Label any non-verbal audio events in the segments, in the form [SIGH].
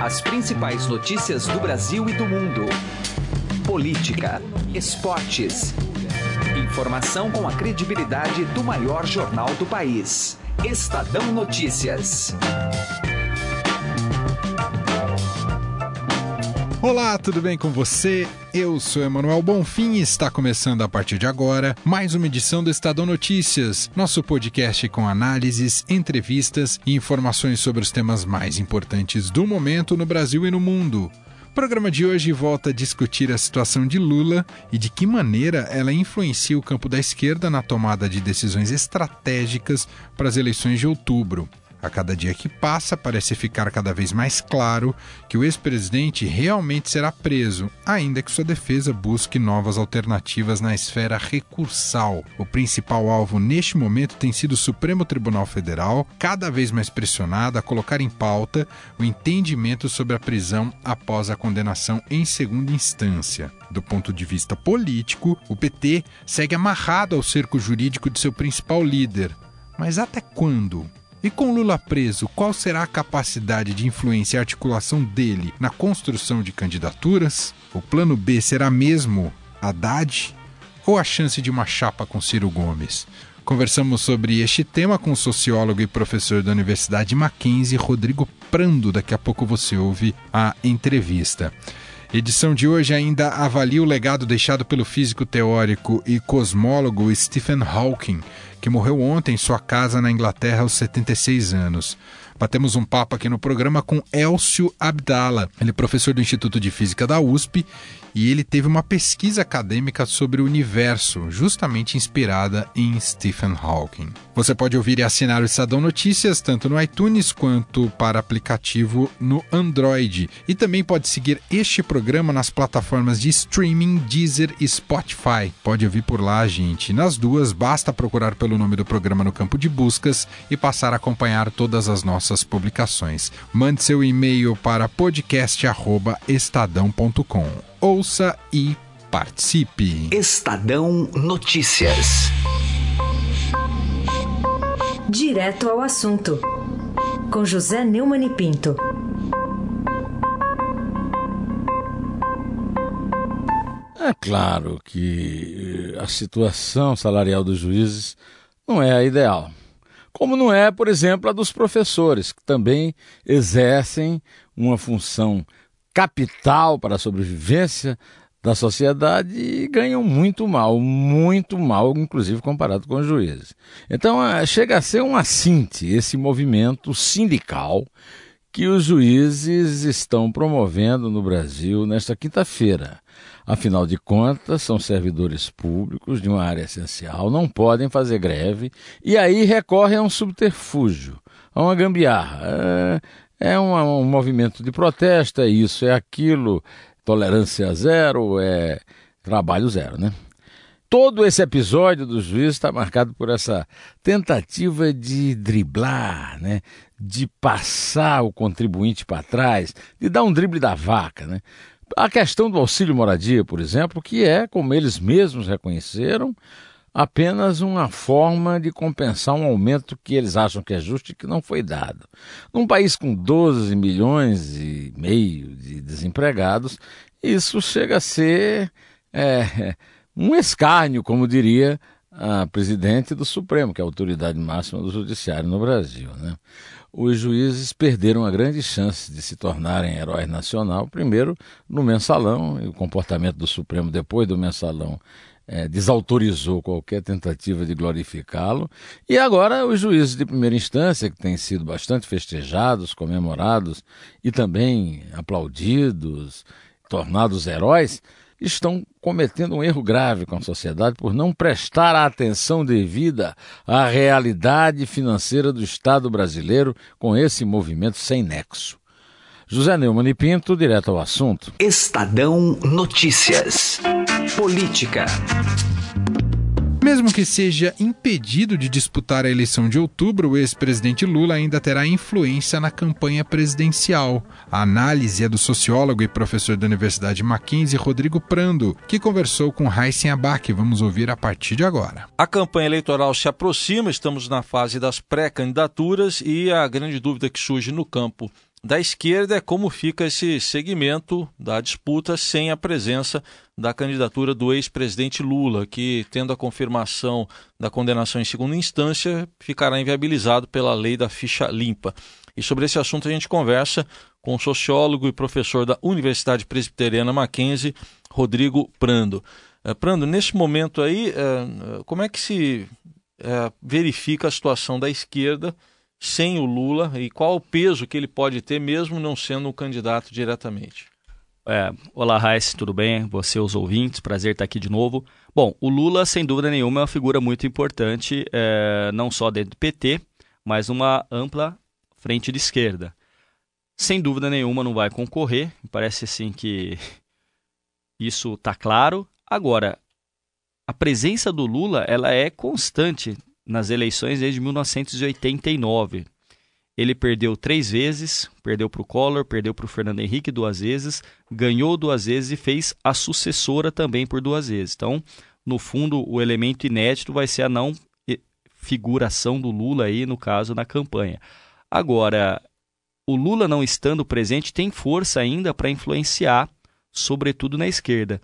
As principais notícias do Brasil e do mundo. Política, esportes. Informação com a credibilidade do maior jornal do país. Estadão Notícias. Olá, tudo bem com você? Eu sou Emanuel Bonfim e está começando a partir de agora mais uma edição do Estadão Notícias, nosso podcast com análises, entrevistas e informações sobre os temas mais importantes do momento no Brasil e no mundo. O programa de hoje volta a discutir a situação de Lula e de que maneira ela influencia o campo da esquerda na tomada de decisões estratégicas para as eleições de outubro. A cada dia que passa, parece ficar cada vez mais claro que o ex-presidente realmente será preso, ainda que sua defesa busque novas alternativas na esfera recursal. O principal alvo neste momento tem sido o Supremo Tribunal Federal, cada vez mais pressionado a colocar em pauta o entendimento sobre a prisão após a condenação em segunda instância. Do ponto de vista político, o PT segue amarrado ao cerco jurídico de seu principal líder. Mas até quando? E com Lula preso, qual será a capacidade de influência e articulação dele na construção de candidaturas? O plano B será mesmo Haddad? Ou a chance de uma chapa com Ciro Gomes? Conversamos sobre este tema com o sociólogo e professor da Universidade Mackenzie, Rodrigo Prando. Daqui a pouco você ouve a entrevista. Edição de hoje ainda avalia o legado deixado pelo físico teórico e cosmólogo Stephen Hawking que morreu ontem em sua casa na Inglaterra aos 76 anos. Batemos um papo aqui no programa com Elcio Abdala. Ele é professor do Instituto de Física da USP e ele teve uma pesquisa acadêmica sobre o universo, justamente inspirada em Stephen Hawking. Você pode ouvir e assinar o Estadão Notícias tanto no iTunes quanto para aplicativo no Android. E também pode seguir este programa nas plataformas de streaming Deezer e Spotify. Pode ouvir por lá, gente. Nas duas, basta procurar pelo nome do programa no campo de buscas e passar a acompanhar todas as nossas publicações. Mande seu e-mail para podcast@estadão.com ouça e participe. Estadão Notícias. Direto ao assunto. Com José Neumann e Pinto. É claro que a situação salarial dos juízes não é a ideal. Como não é, por exemplo, a dos professores, que também exercem uma função capital para a sobrevivência da sociedade e ganham muito mal, muito mal, inclusive comparado com os juízes. Então é, chega a ser um assinte esse movimento sindical que os juízes estão promovendo no Brasil nesta quinta-feira. Afinal de contas, são servidores públicos de uma área essencial, não podem fazer greve e aí recorrem a um subterfúgio, a uma gambiarra. É um, um movimento de protesto, é isso, é aquilo, tolerância zero, é trabalho zero, né? Todo esse episódio do juiz está marcado por essa tentativa de driblar, né? de passar o contribuinte para trás, de dar um drible da vaca. Né? A questão do auxílio moradia, por exemplo, que é, como eles mesmos reconheceram, apenas uma forma de compensar um aumento que eles acham que é justo e que não foi dado. Num país com 12 milhões e meio de desempregados, isso chega a ser é, um escárnio, como diria a presidente do Supremo, que é a autoridade máxima do Judiciário no Brasil. Né? Os juízes perderam a grande chance de se tornarem heróis nacional, primeiro no mensalão, e o comportamento do Supremo depois do mensalão é, desautorizou qualquer tentativa de glorificá-lo. E agora os juízes de primeira instância, que têm sido bastante festejados, comemorados e também aplaudidos, tornados heróis, estão cometendo um erro grave com a sociedade por não prestar a atenção devida à realidade financeira do Estado brasileiro com esse movimento sem nexo. José Neumann e Pinto, direto ao assunto. Estadão Notícias. Política. Mesmo que seja impedido de disputar a eleição de outubro, o ex-presidente Lula ainda terá influência na campanha presidencial. A análise é do sociólogo e professor da Universidade Mackenzie, Rodrigo Prando, que conversou com Heisen Abac. Vamos ouvir a partir de agora. A campanha eleitoral se aproxima, estamos na fase das pré-candidaturas e a grande dúvida que surge no campo da esquerda é como fica esse segmento da disputa sem a presença da candidatura do ex-presidente Lula, que, tendo a confirmação da condenação em segunda instância, ficará inviabilizado pela lei da ficha limpa. E sobre esse assunto a gente conversa com o sociólogo e professor da Universidade Presbiteriana Mackenzie, Rodrigo Prando. Uh, Prando, nesse momento aí, uh, como é que se verifica a situação da esquerda sem o Lula e qual o peso que ele pode ter, mesmo não sendo um candidato diretamente? É, olá, Raíssa, tudo bem? Você, os ouvintes, prazer estar aqui de novo. Bom, o Lula, sem dúvida nenhuma, é uma figura muito importante, é, não só dentro do PT, mas uma ampla frente de esquerda. Sem dúvida nenhuma não vai concorrer, parece assim que [LAUGHS] isso está claro. Agora, a presença do Lula ela é constante nas eleições desde 1989. Ele perdeu três vezes, perdeu para o Collor, perdeu para o Fernando Henrique duas vezes, ganhou duas vezes e fez a sucessora também por duas vezes. Então, no fundo, o elemento inédito vai ser a não figuração do Lula aí, no caso, na campanha. Agora, o Lula não estando presente tem força ainda para influenciar, sobretudo na esquerda.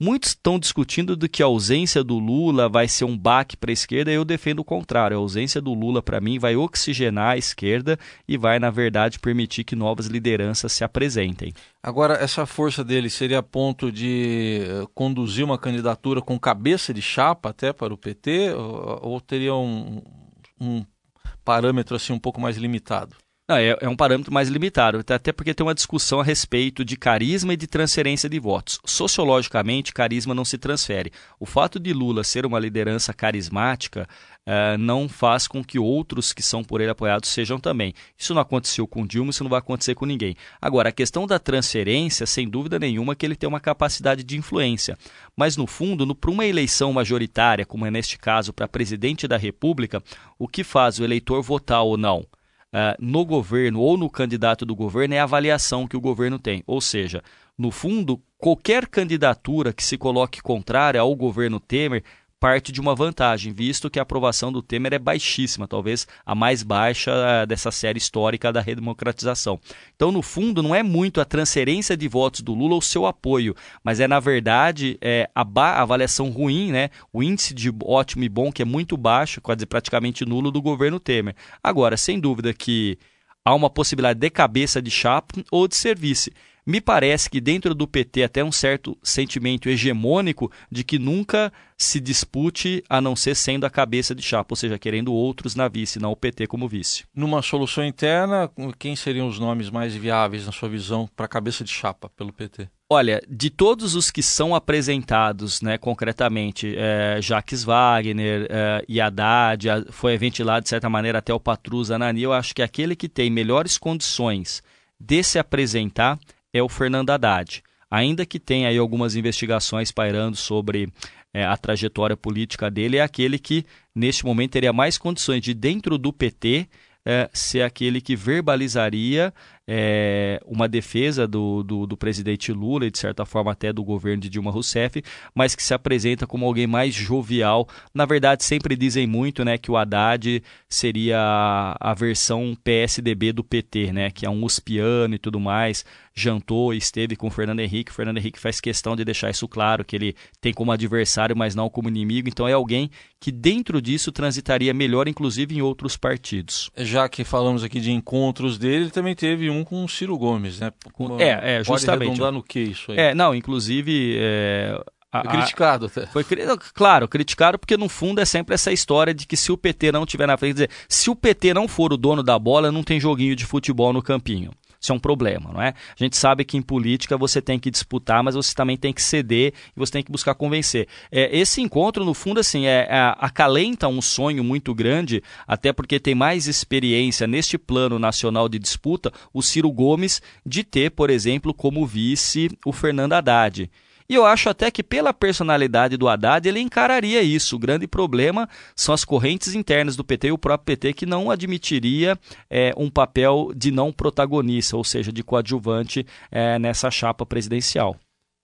Muitos estão discutindo de que a ausência do Lula vai ser um baque para a esquerda, eu defendo o contrário. A ausência do Lula, para mim, vai oxigenar a esquerda e vai, na verdade, permitir que novas lideranças se apresentem. Agora, essa força dele seria a ponto de eh, conduzir uma candidatura com cabeça de chapa até para o PT, ou, ou teria um, um parâmetro assim um pouco mais limitado? Não, é, é, um parâmetro mais limitado, até porque tem uma discussão a respeito de carisma e de transferência de votos. Sociologicamente, carisma não se transfere. O fato de Lula ser uma liderança carismática uh, não faz com que outros que são por ele apoiados sejam também. Isso não aconteceu com Dilma, isso não vai acontecer com ninguém. Agora, a questão da transferência, sem dúvida nenhuma, que ele tem uma capacidade de influência. Mas, no fundo, para uma eleição majoritária, como é neste caso para presidente da República, o que faz o eleitor votar ou não? Uh, no governo ou no candidato do governo é a avaliação que o governo tem. Ou seja, no fundo, qualquer candidatura que se coloque contrária ao governo Temer parte de uma vantagem, visto que a aprovação do Temer é baixíssima, talvez a mais baixa eh, dessa série histórica da redemocratização. Então, no fundo, não é muito a transferência de votos do Lula ou seu apoio, mas é, na verdade, é, a, a, avaliação ruim, né? o índice de ótimo e bom, que é muito baixo, quase praticamente nulo, do governo Temer. Agora, sem dúvida que há uma possibilidade de cabeça de chapa ou de serviço. Me parece que dentro do PT até um certo sentimento hegemônico de que nunca se dispute a não ser sendo a cabeça de chapa, ou seja, querendo outros na vice, não o PT como vice. Numa solução interna, quem seriam os nomes mais viáveis, na sua visão, para a cabeça de chapa pelo PT? Olha, de todos os que são apresentados, né, concretamente, é, Jacques Wagner é, e Haddad, foi ventilado de certa maneira até o Patrus Anani, eu acho que aquele que tem melhores condições de se apresentar é o Fernando Haddad. Ainda que tenha aí algumas investigações pairando sobre é, a trajetória política dele, é aquele que, neste momento, teria mais condições de, dentro do PT, é, ser aquele que verbalizaria é, uma defesa do, do, do, presidente Lula e, de certa forma, até do governo de Dilma Rousseff, mas que se apresenta como alguém mais jovial. Na verdade, sempre dizem muito né, que o Haddad seria a, versão PSDB do PT, né, que é um uspiano e tudo mais. Jantou esteve com o Fernando Henrique. O Fernando Henrique faz questão de deixar isso claro, que ele tem como adversário, mas não como inimigo. Então, é alguém que, dentro disso, transitaria melhor, inclusive em outros partidos. Já que falamos aqui de encontros dele, ele também teve um um com o Ciro Gomes, né? é, é, justamente. Pode redundar no que isso aí? É, não, inclusive... É, a, foi criticado até. Foi, claro, criticado porque no fundo é sempre essa história de que se o PT não tiver na frente, dizer, se o PT não for o dono da bola, não tem joguinho de futebol no campinho. Isso é um problema, não é? A gente sabe que em política você tem que disputar, mas você também tem que ceder e você tem que buscar convencer. É, esse encontro, no fundo, assim, é, é, acalenta um sonho muito grande, até porque tem mais experiência neste plano nacional de disputa, o Ciro Gomes, de ter, por exemplo, como vice o Fernando Haddad. E eu acho até que pela personalidade do Haddad ele encararia isso. O grande problema são as correntes internas do PT e o próprio PT que não admitiria é, um papel de não protagonista, ou seja, de coadjuvante é, nessa chapa presidencial.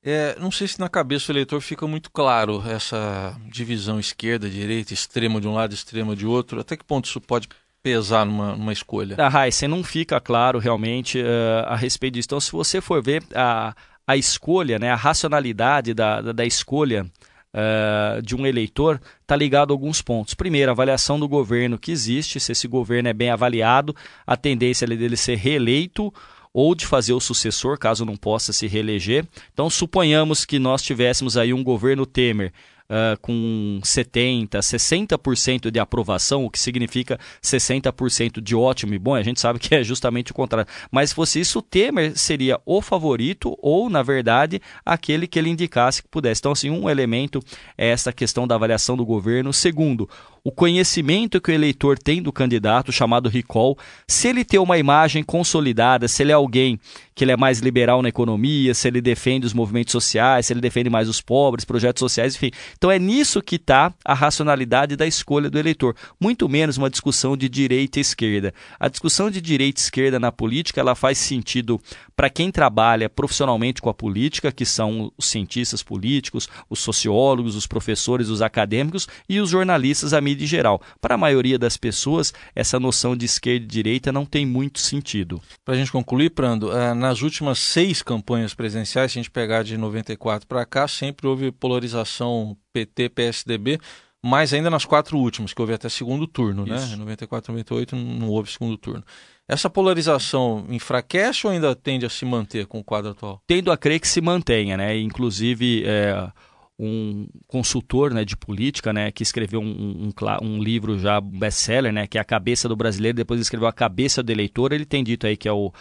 É, não sei se na cabeça do eleitor fica muito claro essa divisão esquerda, direita, extrema de um lado, extrema de outro. Até que ponto isso pode pesar numa, numa escolha? Ah, você não fica claro realmente uh, a respeito disso. Então, se você for ver a, a escolha, né, a racionalidade da, da, da escolha uh, de um eleitor está ligado a alguns pontos. Primeiro, a avaliação do governo que existe, se esse governo é bem avaliado, a tendência dele ser reeleito ou de fazer o sucessor, caso não possa se reeleger. Então, suponhamos que nós tivéssemos aí um governo Temer uh, com 70%, 60% de aprovação, o que significa 60% de ótimo e bom, a gente sabe que é justamente o contrário. Mas se fosse isso, o Temer seria o favorito ou, na verdade, aquele que ele indicasse que pudesse. Então, assim, um elemento é essa questão da avaliação do governo. Segundo, o conhecimento que o eleitor tem do candidato, chamado recall, se ele tem uma imagem consolidada, se ele é alguém que ele é mais liberal na economia, se ele defende os movimentos sociais, se ele defende mais os pobres, projetos sociais, enfim. Então é nisso que está a racionalidade da escolha do eleitor, muito menos uma discussão de direita e esquerda. A discussão de direita e esquerda na política, ela faz sentido para quem trabalha profissionalmente com a política, que são os cientistas políticos, os sociólogos, os professores, os acadêmicos e os jornalistas, a mídia em geral. Para a maioria das pessoas, essa noção de esquerda e direita não tem muito sentido. Para a gente concluir, Prando, eh, nas últimas seis campanhas presidenciais, se a gente pegar de 94 para cá, sempre houve polarização PT-PSDB, mais ainda nas quatro últimas, que houve até segundo turno, né? Isso. né? 94, 98 não houve segundo turno. Essa polarização enfraquece ou ainda tende a se manter com o quadro atual? Tendo a crer que se mantenha, né? Inclusive, é, um consultor né, de política, né, que escreveu um, um, um livro já best-seller, né, que é A Cabeça do Brasileiro, depois escreveu A Cabeça do Eleitor, ele tem dito aí que é o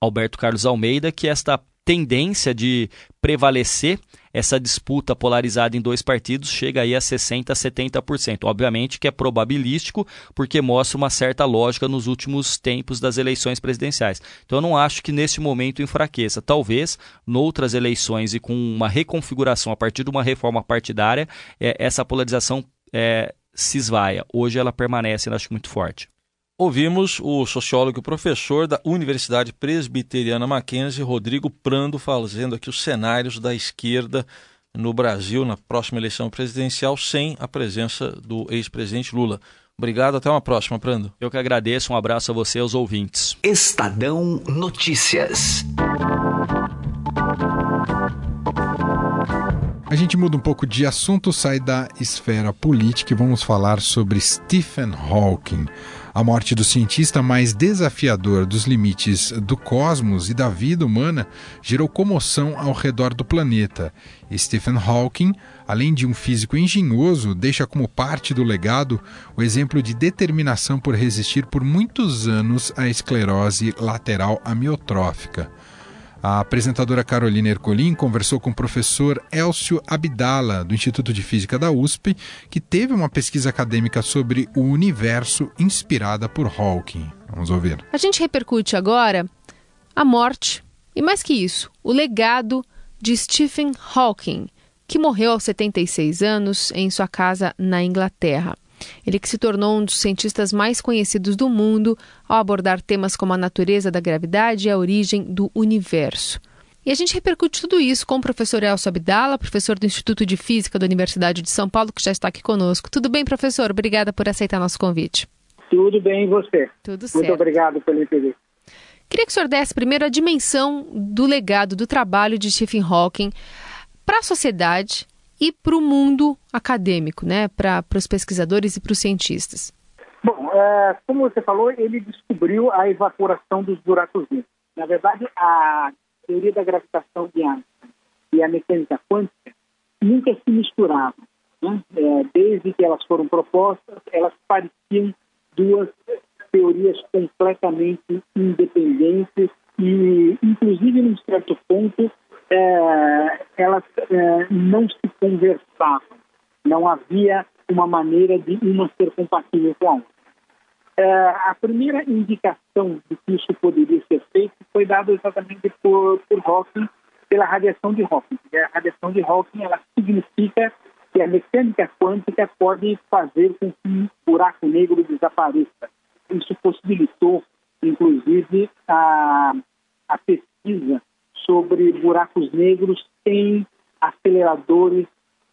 Alberto Carlos Almeida, que esta tendência de prevalecer essa disputa polarizada em dois partidos chega aí a 60% a 70%. Obviamente que é probabilístico, porque mostra uma certa lógica nos últimos tempos das eleições presidenciais. Então eu não acho que nesse momento enfraqueça. Talvez, noutras eleições e com uma reconfiguração a partir de uma reforma partidária, é, essa polarização é, se esvaia. Hoje ela permanece, eu acho muito forte. Ouvimos o sociólogo e professor da Universidade Presbiteriana Mackenzie, Rodrigo Prando, fazendo aqui os cenários da esquerda no Brasil na próxima eleição presidencial sem a presença do ex-presidente Lula. Obrigado, até uma próxima, Prando. Eu que agradeço, um abraço a você e aos ouvintes. Estadão Notícias. A gente muda um pouco de assunto, sai da esfera política e vamos falar sobre Stephen Hawking. A morte do cientista mais desafiador dos limites do cosmos e da vida humana gerou comoção ao redor do planeta. Stephen Hawking, além de um físico engenhoso, deixa como parte do legado o exemplo de determinação por resistir por muitos anos à esclerose lateral amiotrófica. A apresentadora Carolina Ercolim conversou com o professor Elcio Abdala, do Instituto de Física da USP, que teve uma pesquisa acadêmica sobre o universo inspirada por Hawking. Vamos ouvir. A gente repercute agora a morte e, mais que isso, o legado de Stephen Hawking, que morreu aos 76 anos em sua casa na Inglaterra. Ele que se tornou um dos cientistas mais conhecidos do mundo ao abordar temas como a natureza da gravidade e a origem do universo. E a gente repercute tudo isso com o professor Elcio Abdala, professor do Instituto de Física da Universidade de São Paulo, que já está aqui conosco. Tudo bem, professor? Obrigada por aceitar nosso convite. Tudo bem, e você? Tudo certo. Muito obrigado pelo interesse. Queria que o senhor desse primeiro a dimensão do legado, do trabalho de Stephen Hawking para a sociedade e para o mundo acadêmico, né? para os pesquisadores e para os cientistas? Bom, é, como você falou, ele descobriu a evaporação dos buracos negros. Na verdade, a teoria da gravitação de Einstein e a mecânica quântica nunca se misturavam. Né? É, desde que elas foram propostas, elas pareciam duas teorias completamente independentes e, inclusive, num certo ponto, é, elas é, não se conversavam, não havia uma maneira de uma ser compatível com a outra. É, a primeira indicação de que isso poderia ser feito foi dada exatamente por, por Hawking, pela radiação de Hawking. A radiação de Hawking ela significa que a mecânica quântica pode fazer com que um buraco negro desapareça. Isso possibilitou, inclusive, a, a pesquisa sobre buracos negros sem aceleradores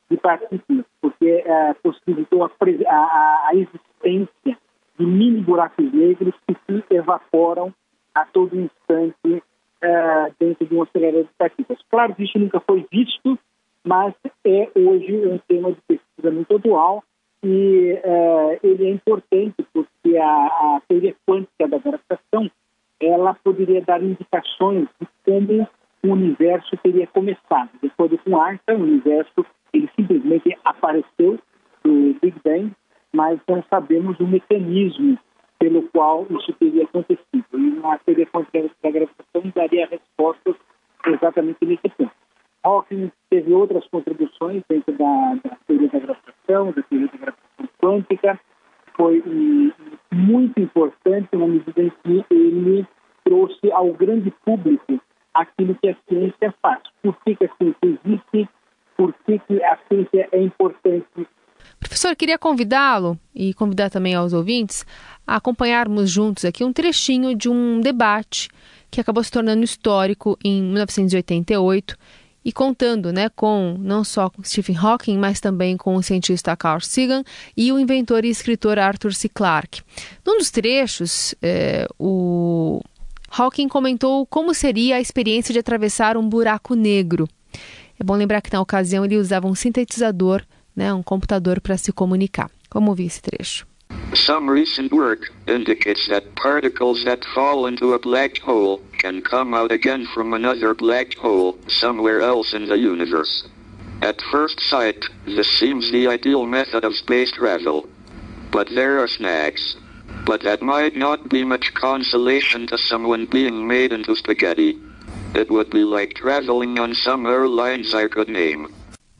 de partículas, porque é, possibilitou a, a, a, existência de mini buracos negros que se evaporam a todo instante uh, dentro de um acelerador de partículas. Claro que isso nunca foi visto, mas é hoje um tema de pesquisa muito atual e uh, ele é importante porque a, a, teoria quântica da gravitação ela poderia dar indicações de como o universo teria começado. De acordo com Einstein, o universo ele simplesmente apareceu do Big Bang, mas não sabemos o mecanismo pelo qual isso teria acontecido. E a teoria quântica da gravitação daria respostas exatamente nesse ponto. Hawking teve outras contribuições dentro da, da teoria da gravitação, da teoria da gravitação quântica. Foi muito importante na medida em que ele trouxe ao grande público aquilo que a ciência faz. Por que, a ciência existe? Por que a ciência é importante? Professor, queria convidá-lo e convidar também aos ouvintes a acompanharmos juntos aqui um trechinho de um debate que acabou se tornando histórico em 1988 e contando né, com não só com Stephen Hawking, mas também com o cientista Carl Sagan e o inventor e escritor Arthur C. Clarke. Num dos trechos, é, o Hawking comentou como seria a experiência de atravessar um buraco negro. É bom lembrar que na ocasião ele usava um sintetizador, né, um computador para se comunicar. Vamos ouvir esse trecho. Some recent work indicates that particles that fall into a black hole can come out again from another black hole somewhere else in the universe. At first sight, this seems the ideal method of space travel. But there are snags. But that might not be much consolation to someone being made into spaghetti. It would be like traveling on some airlines I could name.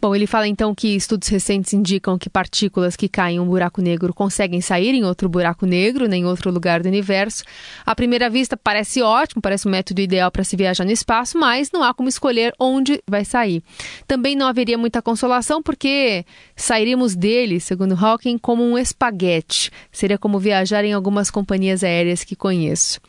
Bom, ele fala então que estudos recentes indicam que partículas que caem em um buraco negro conseguem sair em outro buraco negro, nem em outro lugar do universo. À primeira vista parece ótimo, parece um método ideal para se viajar no espaço, mas não há como escolher onde vai sair. Também não haveria muita consolação porque sairíamos dele, segundo Hawking, como um espaguete. Seria como viajar em algumas companhias aéreas que conheço.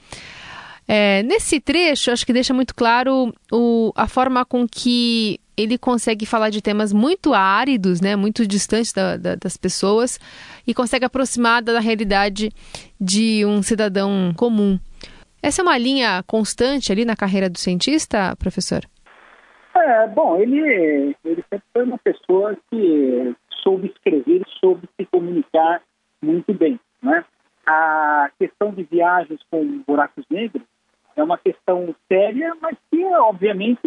É, nesse trecho, acho que deixa muito claro o, a forma com que ele consegue falar de temas muito áridos, né, muito distantes da, da, das pessoas e consegue aproximar da realidade de um cidadão comum. Essa é uma linha constante ali na carreira do cientista, professor? É, bom, ele, ele sempre foi uma pessoa que soube escrever, soube se comunicar muito bem, né? A questão de viagens com buracos negros é uma questão séria, mas que, obviamente,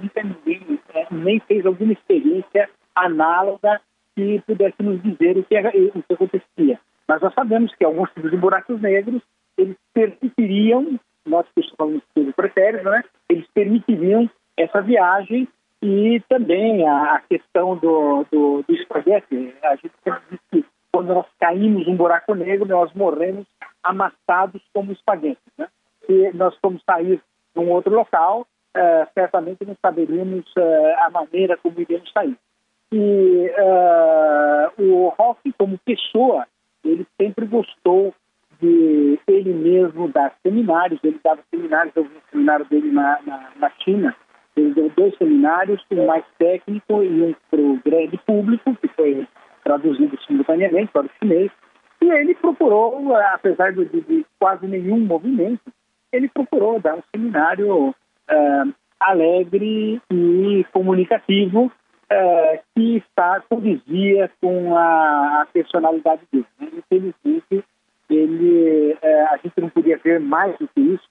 nunca ninguém é, nem fez alguma experiência análoga que pudesse nos dizer o que, o que acontecia. Mas nós sabemos que alguns tipos de buracos negros, eles permitiriam, nós que falando de pretéritos, né, eles permitiriam essa viagem e também a, a questão do, do, do espaguete. A gente sempre diz que quando nós caímos num buraco negro, nós morremos amassados como espaguete. Né? Se nós formos sair num outro local, uh, certamente não saberíamos uh, a maneira como iríamos sair. E uh, o Hoff, como pessoa, ele sempre gostou de ele mesmo dar seminários, ele dava seminários, eu vi um seminário dele na, na, na China, ele deu dois seminários, um mais técnico e um para o grande público, que foi traduzido simultaneamente para o chinês, e ele procurou, apesar de, de quase nenhum movimento, ele procurou dar um seminário uh, alegre e comunicativo uh, que está condizia com a, a personalidade dele. Né? Infelizmente, ele, uh, a gente não podia ver mais do que isso,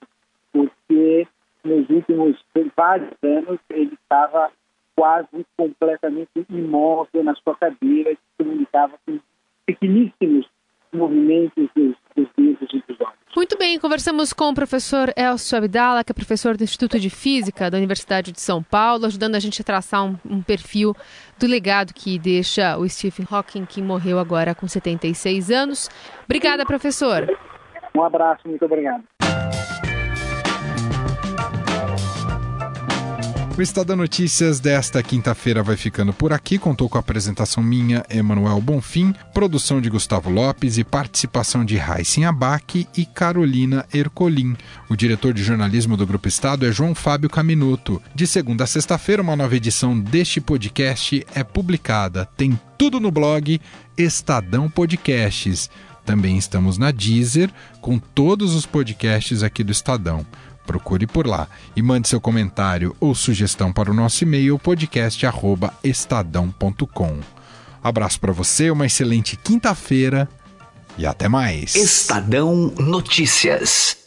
porque nos últimos vários anos ele estava quase completamente imóvel na sua cadeira, se comunicava com pequeníssimos movimentos dos, dos dedos e dos olhos. Bem, conversamos com o professor Elcio Abdala, que é professor do Instituto de Física da Universidade de São Paulo, ajudando a gente a traçar um, um perfil do legado que deixa o Stephen Hawking, que morreu agora com 76 anos. Obrigada, professor. Um abraço, muito obrigado. O Estado Notícias desta quinta-feira vai ficando por aqui. Contou com a apresentação minha, Emanuel Bonfim, produção de Gustavo Lopes e participação de Raíssen Abac e Carolina Ercolim. O diretor de jornalismo do Grupo Estado é João Fábio Caminuto. De segunda a sexta-feira, uma nova edição deste podcast é publicada. Tem tudo no blog Estadão Podcasts. Também estamos na Deezer com todos os podcasts aqui do Estadão. Procure por lá e mande seu comentário ou sugestão para o nosso e-mail podcast@estadão.com. Abraço para você, uma excelente quinta-feira e até mais. Estadão Notícias.